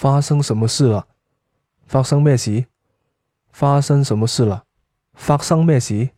发生什么事了？发生咩事？发生什么事了？发生咩事？